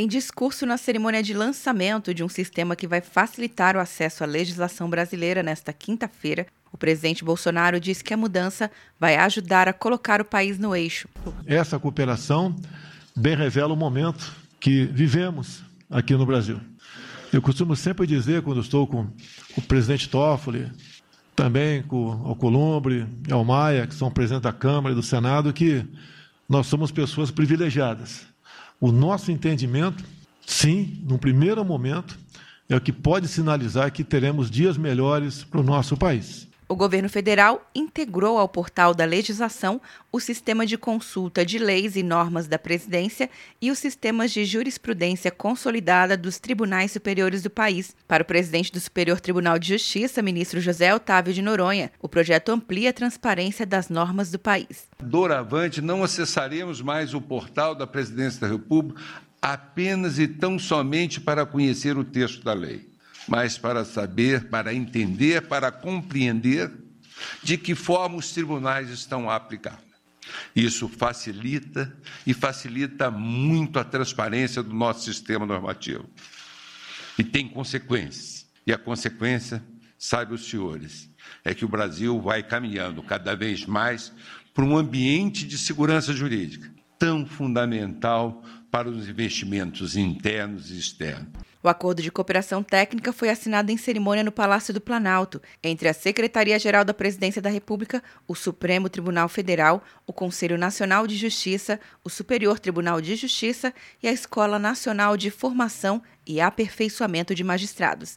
Em discurso na cerimônia de lançamento de um sistema que vai facilitar o acesso à legislação brasileira nesta quinta-feira, o presidente Bolsonaro disse que a mudança vai ajudar a colocar o país no eixo. Essa cooperação bem revela o momento que vivemos aqui no Brasil. Eu costumo sempre dizer, quando estou com o presidente Toffoli, também com o Alcolumbre e o Maia, que são presidentes da Câmara e do Senado, que nós somos pessoas privilegiadas o nosso entendimento, sim, num primeiro momento, é o que pode sinalizar que teremos dias melhores para o nosso país. O governo federal integrou ao portal da legislação o sistema de consulta de leis e normas da presidência e os sistemas de jurisprudência consolidada dos tribunais superiores do país. Para o presidente do Superior Tribunal de Justiça, ministro José Otávio de Noronha, o projeto amplia a transparência das normas do país. Doravante, não acessaremos mais o portal da presidência da República apenas e tão somente para conhecer o texto da lei mas para saber, para entender, para compreender de que forma os tribunais estão a aplicar. Isso facilita e facilita muito a transparência do nosso sistema normativo. E tem consequências. E a consequência, sabe os senhores, é que o Brasil vai caminhando cada vez mais para um ambiente de segurança jurídica tão fundamental para os investimentos internos e externos. O acordo de cooperação técnica foi assinado em cerimônia no Palácio do Planalto, entre a Secretaria-Geral da Presidência da República, o Supremo Tribunal Federal, o Conselho Nacional de Justiça, o Superior Tribunal de Justiça e a Escola Nacional de Formação e Aperfeiçoamento de Magistrados.